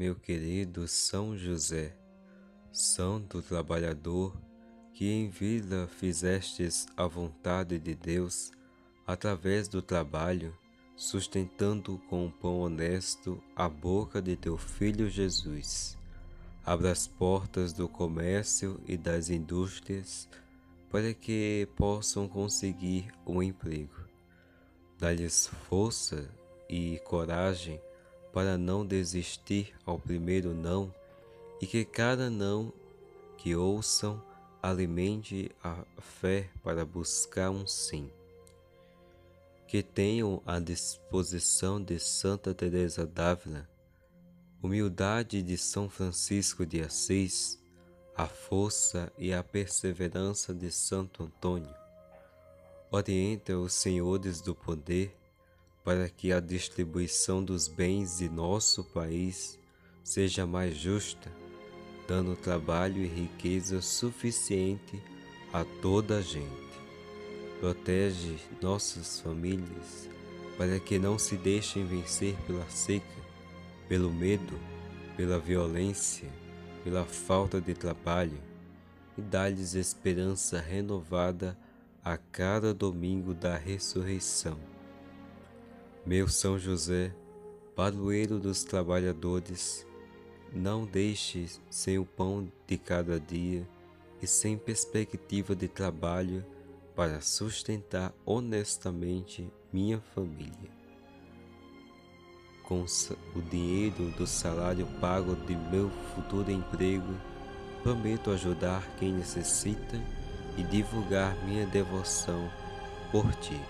meu querido São José, Santo Trabalhador, que em vida fizestes a vontade de Deus através do trabalho, sustentando com um pão honesto a boca de teu Filho Jesus. Abra as portas do comércio e das indústrias para que possam conseguir um emprego. Dá-lhes força e coragem para não desistir ao primeiro não e que cada não que ouçam alimente a fé para buscar um sim. Que tenham a disposição de Santa Teresa d'Ávila, humildade de São Francisco de Assis, a força e a perseverança de Santo Antônio. Orienta os senhores do poder para que a distribuição dos bens de nosso país seja mais justa, dando trabalho e riqueza suficiente a toda a gente. Protege nossas famílias para que não se deixem vencer pela seca, pelo medo, pela violência, pela falta de trabalho e dá-lhes esperança renovada a cada domingo da ressurreição. Meu São José, padroeiro dos trabalhadores, não deixe sem o pão de cada dia e sem perspectiva de trabalho para sustentar honestamente minha família. Com o dinheiro do salário pago de meu futuro emprego, prometo ajudar quem necessita e divulgar minha devoção por ti.